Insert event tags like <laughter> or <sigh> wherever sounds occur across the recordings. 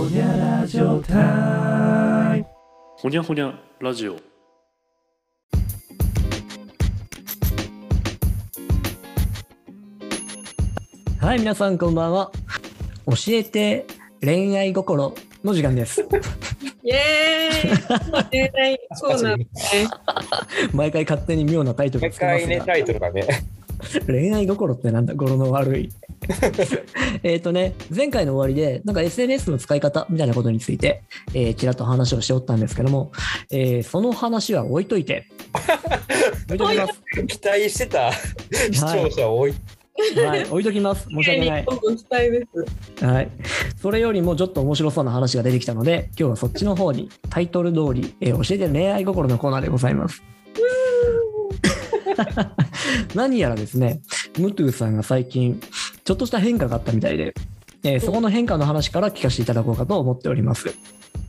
ほにゃラジオタイムほにゃほにゃラジオはい、皆さんこんばんは。教えて恋愛心の時間です。イエーイ <laughs> 恋愛そうなんですね。毎回勝手に妙なタイトル毎つけます回ね、が、タイトルがね。恋愛心ってなんだ？語呂の悪い。<laughs> えっとね、前回の終わりで、なんか SNS の使い方みたいなことについて、えー、ちらっと話をしておったんですけども、えーその話は置いといて、置いときます。期待してた視聴者多い。はい、置いときます。申し訳ない。今度期待です。はい、それよりもちょっと面白そうな話が出てきたので今日はそっちの方にタイトル通り、えー教えて恋愛心のコーナーでございます。<laughs> 何やらですねムトゥさんが最近ちょっとした変化があったみたいで、えーそこの変化の話から聞かせていただこうかと思っております。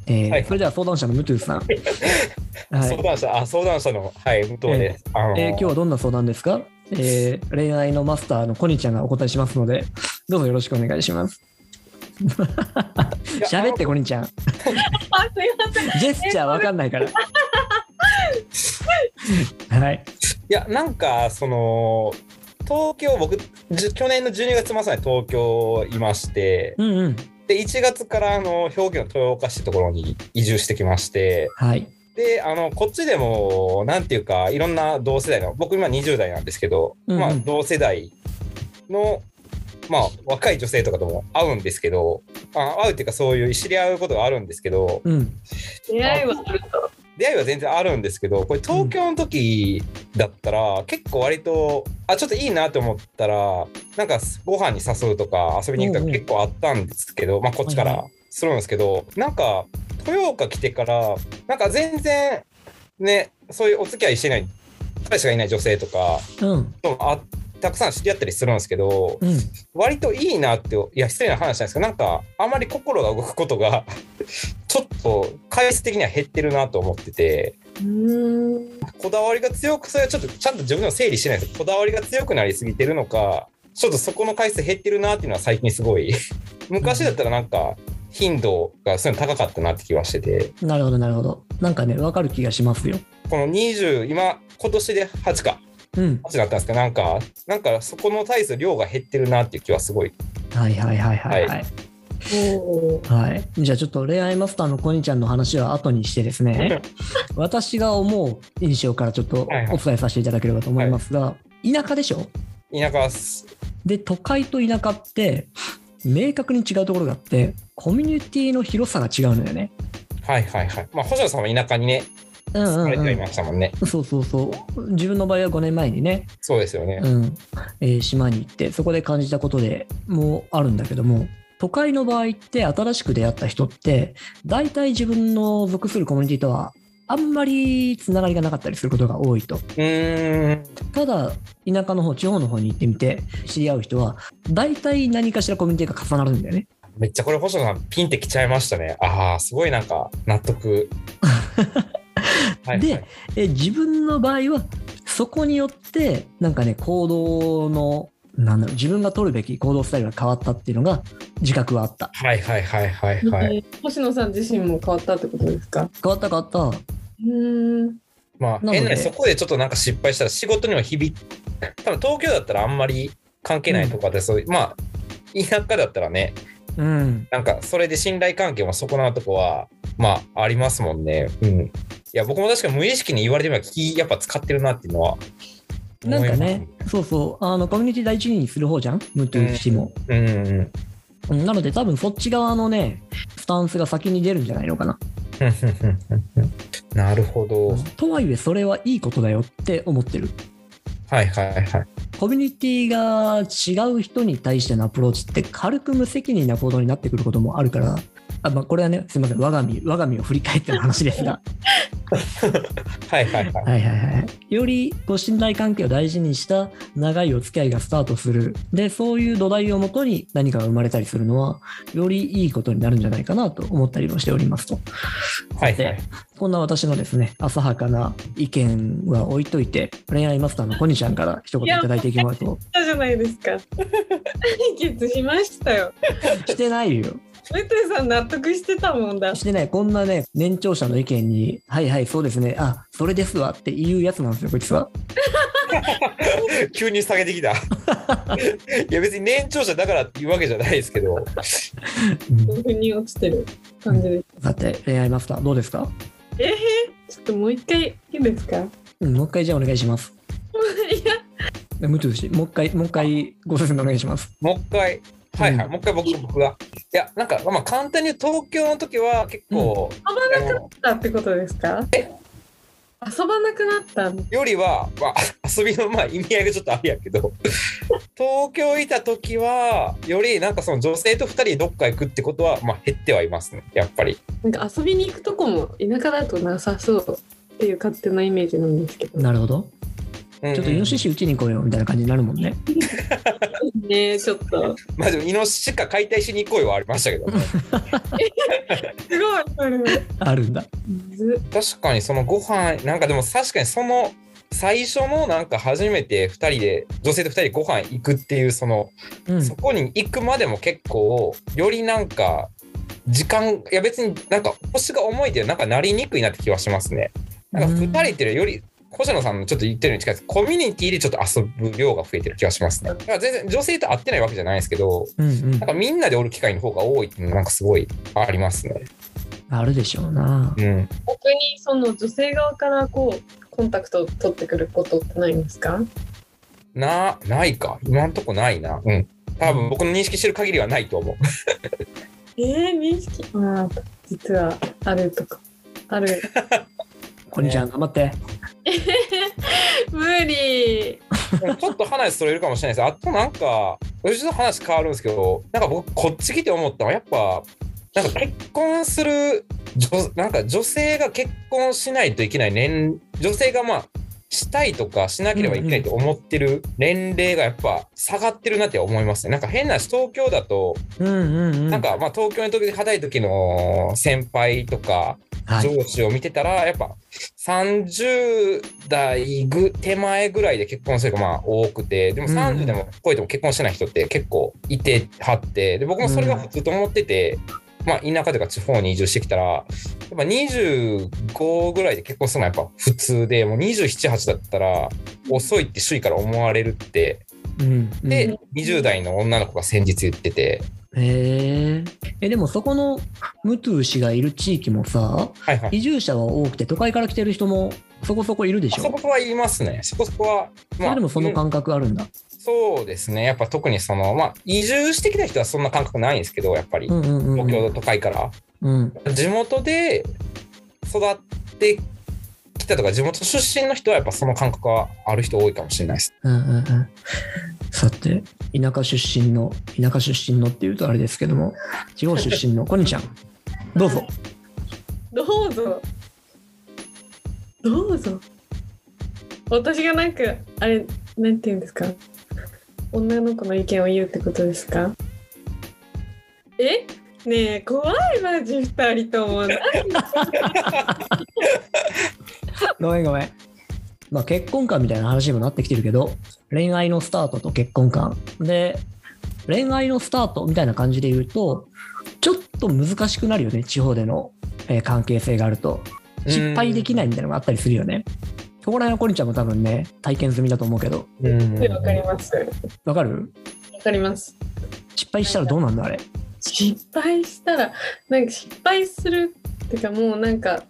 えーはいそれでは相談者のムトゥさん、<laughs> はい相談者、あ、相談者の、はい、武藤です。あのえー今日はどんな相談ですか、えー恋愛のマスターのコニちゃんがお答えしますのでどうぞよろしくお願いします。喋ってコニちゃん。あ、すいません。ジェスチャーわかんないから。<laughs> はい。いや、なんか、その、東京、僕、去年の12月まさに東京いまして、うんうん。で、1月から、あの、兵庫県の豊岡市ってところに移住してきまして、はい。で、あの、こっちでも、なんていうか、いろんな同世代の、僕今20代なんですけど、うんうんまあ、同世代の、まあ、若い女性とかとも会うんですけど、あ会うっていうか、そういう知り合うことがあるんですけど、うん。出会いはあると。出会いは全然あるんですけど、これ東京の時だったら、結構割と、あ、ちょっといいなと思ったら、なんかご飯に誘うとか遊びに行くとか結構あったんですけど、まあこっちかはいらするんですけど、なんか豊岡来てから、なんか全然ね、そういうお付き合いしてない、彼氏がいない女性とか、あたくさん知り合ったりするんですけど、うん。割といいなって、いや、失礼な話なんですけど、なんか、あまり心が動くことが、<laughs> ちょっと、回数的には減ってるなと思ってて。こだわりが強く、それはちょっとちゃんと自分でも整理してないですこだわりが強くなりすぎてるのか、ちょっとそこの回数減ってるなっていうのは最近すごい、昔だったらなんか、頻度がそういうの高かったなって気はしてて、なるほど、なるほど。なんかね、わかる気がしますよ。この20、今、今年で8か、うん。8だったんですけど、なんか、なんかそこの対数量が減ってるなっていう気はすごい。はいはいはいはいは。はいはい。じゃあちょっと恋愛マスターのコニちゃんの話は後にしてですね、<laughs> 私が思う印象からちょっとはいはいお伝えさせていただければと思いますが、田舎でしょ？田舎す、で、都会と田舎って、明確に違うところがあって、コミュニティの広さが違うのよね。はいはいはい。まあ、星野さんは田舎にね、うんうんうんましたもんね。そうそうそう。自分の場合は5年前にね、そうですよね。うんえー島に行ってそこで感じたことでもあるんだけども都会の場合って新しく出会った人って大体自分の属するコミュニティとはあんまりつながりがなかったりすることが多いとうーん。ただ田舎の方地方の方に行ってみて知り合う人は大体何かしらコミュニティが重なるんだよねめっちゃこれ星野さんピンってきちゃいましたね。ああ、すごいなんか納得。<laughs> はい、ではい、え自分の場合はそこによってなんかね行動のなんだろう自分が取るべき行動スタイルが変わったっていうのが自覚はあったはいはいはいはいはい。えー星野さん自身も変わったってことですか？変わった変わったうーん。まあ、変なそこでちょっとなんか失敗したら仕事にも響く。多分東京だったらあんまり関係ないとかで、そういう、まあ、田舎だったらね、うんなんかそれで信頼関係も損なうとこは、まあ、ありますもんね。うん。いや、僕も確かに無意識に言われてみれば聞き、やっぱ使ってるなっていうのは。なんかね、そうそう、あのコミュニティ第一人にする方じゃん、ムトゥ氏も。うんうん。うんなので、多分そっち側のね、スタンスが先に出るんじゃないのかな。なるほど。とはいえ、それはいいことだよって思ってる。はいはいはい。コミュニティが違う人に対してのアプローチって軽く無責任な行動になってくることもあるから、あまあ、これはね、すみません、我が身、我が身を振り返っての話ですが、<laughs> はいはいはい。はいはいはい。よりこう信頼関係を大事にした長いお付き合いがスタートする。で、そういう土台をもとに何かが生まれたりするのは、よりいいことになるんじゃないかなと思ったりもしておりますと。はいはい。こんな私のですね、浅はかな意見は置いといて、恋愛マスターのコニちゃんから一言いただいていきますと、たじゃないですか。<laughs> 解決しましたよ。<laughs> してないよ。メテさん納得してたもんだ。してね、こんなね、年長者の意見に、はいはい、そうですね、あ、それですわっていうやつなんですよ、こいつは。<laughs> 急に下げてきた。いや別に年長者だからっていうわけじゃないですけど、腑に落ちてる感じです。さて、恋愛マスター、どうですか？えー、ちょっともう一回いいですか？うん、もう一回じゃあお願いします。<laughs> いや、ムトゥ氏、もう一回、もう一回ご説明お願いします。もう一回、はいはい、うんもう一回僕僕が。いや、なんか、まあ簡単に言うと東京の時は結構、遊ばなくなったってことですか？遊ばなくなったの？よりは、まあ、遊びのまあ意味合いがちょっとあれやけど、<laughs> 東京いた時は、よりなんかその女性と二人でどっか行くってことは、まあ減ってはいますね、やっぱり。なんか遊びに行くとこも田舎だとなさそうっていう勝手なイメージなんですけど。なるほど。ちょっとイノシシうちに来いよみたいな感じになるもんね。ねちょっと。まあでも、イノシシか解体しに行こうよはありましたけどね。すごい、それ。あるんだ。ず確かにそのご飯なんかでも確かにその最初のなんか初めて2人で女性と2人でご飯行くっていうその、うん。そこに行くまでも結構よりなんか時間いや別になんか星が重いでなんかなりにくいなって気はしますね。なんか2人っていうより星野さんのちょっと言ってるに近いですコミュニティでちょっと遊ぶ量が増えてる気がしますね。だから全然女性と会ってないわけじゃないですけどうんうんなん。かみんなでおる機会の方が多いっていうのなんかすごいありますね。あるでしょうな。うん。逆にその女性側からこうコンタクトを取ってくることってないんですか？な、ないか。今んとこないな。うん。多分僕の認識してる限りはないと思う。えー、認識？ああ実はあるとかある <laughs> こんにちは、頑張って。<laughs> 無理ちょっと話それるかもしれないです。あとなんか、うちの話変わるんですけど、なんか僕こっち来て思ったのはやっぱ、なんか結婚する女、なんか女性が結婚しないといけない年、女性がまあ、したいとかしなければいけないと思ってる年齢がやっぱ下がってるなって思いますね。なんか変な話、東京だと、うんうんうん。なんかまあ東京の時で働いた時の先輩とか、はい。上司を見てたら、やっぱ30代ぐ手前ぐらいで結婚する人がまあ多くて、でもうん30でも超えても結婚してない人って結構いてはって、で僕もそれが普通と思ってて、まあ田舎というか地方に移住してきたら、やっぱ25ぐらいで結婚するのはやっぱ普通で、もう27、8だったら遅いって周囲から思われるって、うんうん、で、20代の女の子が先日言ってて、へえ。え、でもそこのムトゥ氏がいる地域もさ、はいはい。移住者は多くて、都会から来てる人もそこそこいるでしょ？そこそこは言いますね。そこそこは。それでもその感覚あるんだ。そうですね。やっぱ特にその、まあ、移住してきた人はそんな感覚ないんですけど、やっぱり、うんうんうんうん。東京都会から。うん。地元で育ってとか、地元出身の人はやっぱその感覚はある人多いかもしれないです。うんうんうん。さて、田舎出身の、田舎出身のっていうとあれですけども、地方出身のコニちゃん、<laughs> どうぞ。どうぞ。どうぞ。私がなんかあれなんて言うんですか？女の子の意見を言うってことですか？え？ねえ怖いマジ二人とも何 <laughs> ごめんごめん。まあ結婚観みたいな話にもなってきてるけど、恋愛のスタートと結婚観。で、恋愛のスタートみたいな感じで言うと、ちょっと難しくなるよね、地方での、えー関係性があると。失敗できないみたいなのがあったりするよね。そこら辺のコニちゃんも多分ね、体験済みだと思うけど、うんわかりますわかる？わかります失敗したらどうなんだあれ？失敗したらなんか失敗するっていうかもうなんか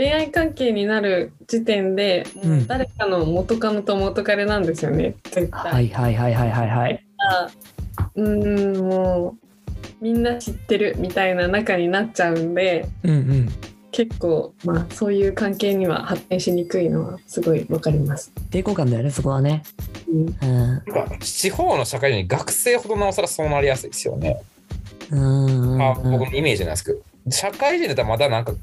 恋愛関係になる時点でもう誰かの元カノと元彼なんですよね絶対。はいはいはいはいはいはい。うーんもうみんな知ってるみたいな仲になっちゃうんでうんうん。結構まあそういう関係には発展しにくいのはすごいわかります。抵抗感だよね、そこはね。うんうん。なんか地方の社会に学生ほどなおさらそうなりやすいですよね。うんうんあうん僕のイメージなんですけど、社会人だったらまだなんか、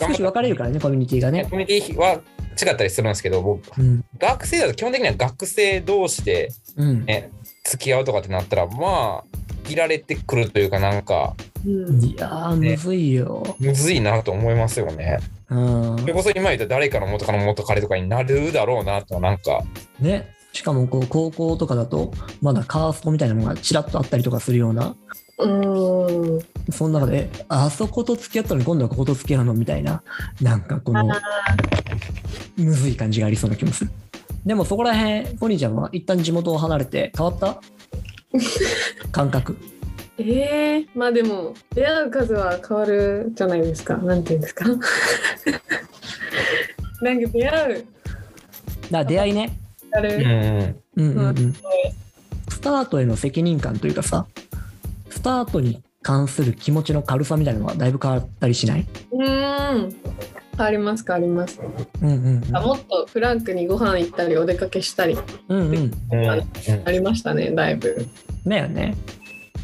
少し分かれるからね、コミュニティがね。コミュニティは違ったりするんですけど、僕、うん。学生だと基本的には学生同士で、うん。ね、付き合うとかってなったら、まあ、いられてくるというか、なんか、うんいやー、むずいよ。むずいなと思いますよね。うんそれ。こそ今言った誰かの元カノ元彼とかになるだろうなと、なんか、ね。しかもこう高校とかだとまだカーストみたいなのがちらっとあったりとかするようなうーん <laughs> その中で、あそこと付き合ったのに今度はここと付き合うの？みたいな、なんかこの、むずい感じがありそうな気もする。でもそこら辺、ポニーちゃんは一旦地元を離れて変わった？<laughs> 感覚。ええまあでも出会う数は変わるじゃないですか。なんていうんですか？<laughs> なんか出会うだ出会いね。あうんる。うんうんう。うんスタートへの責任感というかさ、スタートに関する気持ちの軽さみたいなのはだいぶ変わったりしない？うん。ありますかあります。うんうんあもっとフランクにご飯行ったりお出かけしたりうん。うんうん。うんうんありましたねだいぶ。だよね。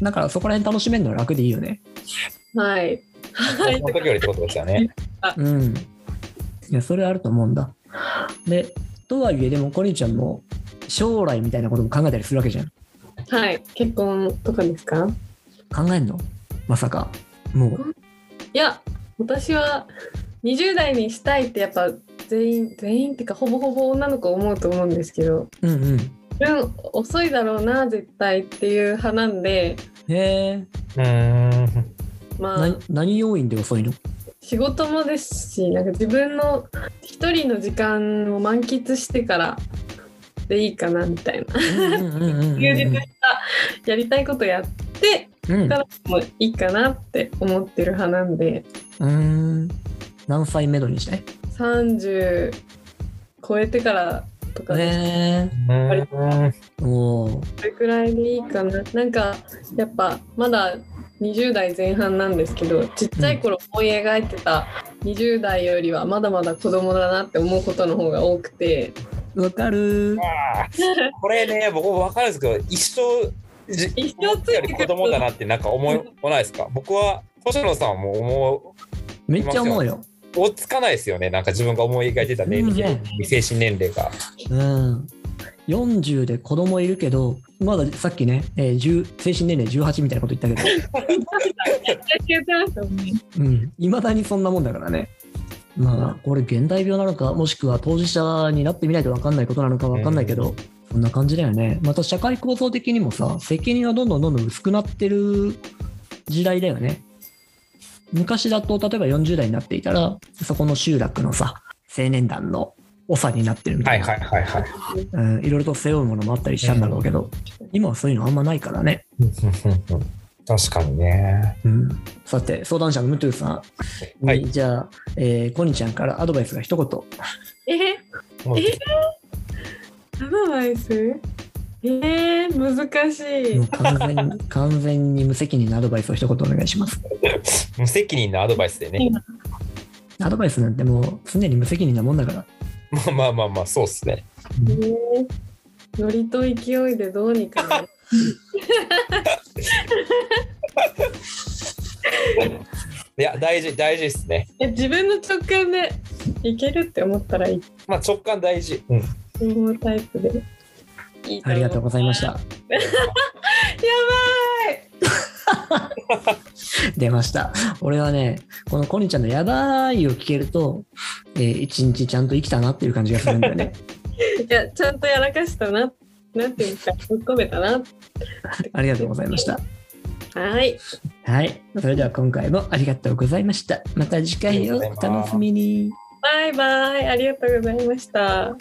だからそこら辺楽しめるのは楽でいいよね。はい。はいそ。の時よりってことですよね。うん。いや、それあると思うんだ。で、とはいえ、でも、コニーちゃんも将来みたいなことも考えたりするわけじゃん。はい。結婚とかですか？考えんの？まさか。もう。いや私は20代にしたいってやっぱ全員全員っていうかほぼほぼ女の子思うと思うんですけどうんうん。自分遅いだろうな絶対っていう派なんでへえ。うん。まあな何要因で遅いの？仕事もですしなんか自分の一人の時間を満喫してからでいいかなみたいなうんうんうんうんうん充実したやりたいことやってうん。からもいいかなって思ってる派なんでうん。何歳目処にしたい？30超えてからとかですへうんえ。おーそれくらいでいいかな。なんかやっぱまだ20代前半なんですけどちっちゃい頃思い描いてた20代よりはまだまだ子供だなって思うことの方が多くてわかる <laughs> これね、僕も分かるんですけど、一生、じ一生ついてくる子供だなってなんか思いもないですか？僕は、星野さんも思めっちゃ思うよ。う、追いつかないですよね。なんか自分が思い描いてた年齢、精神年齢が。うん。40で子供いるけど、まださっきね、えー10精神年齢18みたいなこと言ったけど、言ってましたもんね。うん、いまだにそんなもんだからね。まあ、これ現代病なのか、もしくは当事者になってみないと分かんないことなのか分かんないけど、そんな感じだよね。また社会構造的にもさ、責任はどんどんどんどん薄くなってる時代だよね。昔だと、例えば40代になっていたら、そこの集落のさ、青年団の長になってるみたいな、はいはいはいはい。うん、いろいろと背負うものもあったりしたんだろうけど、今はそういうのあんまないからね。確かにね。うん、さて、相談者のムトゥさん、はいじゃあ、えーコニちゃんからアドバイスが一言。えもうアドバイス？えー、難しいもう。完全に完全に無責任なアドバイスを一言お願いします。無責任なアドバイスでね。アドバイスなんてもう常に無責任なもんだから。まあまあまあまあ、そうっすね。えーノリと勢いでどうにかなるいや、大事、大事ですね。え自分の直感でいけるって思ったらいいまあ直感大事。うん。思うタイプでいいありがとうございました。やば <laughs> 出ました。俺はね、このコニちゃんのやばいを聞けると、えー一日ちゃんと生きたなっていう感じがするんだよね。い <laughs> いやちゃんとやらかしたななんていうかぶっ込めたな <laughs> ありがとうございました。はいはい。それでは今回もありがとうございました。また次回をお楽しみに。バイバイありがとうございました